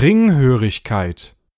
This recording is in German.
Ringhörigkeit.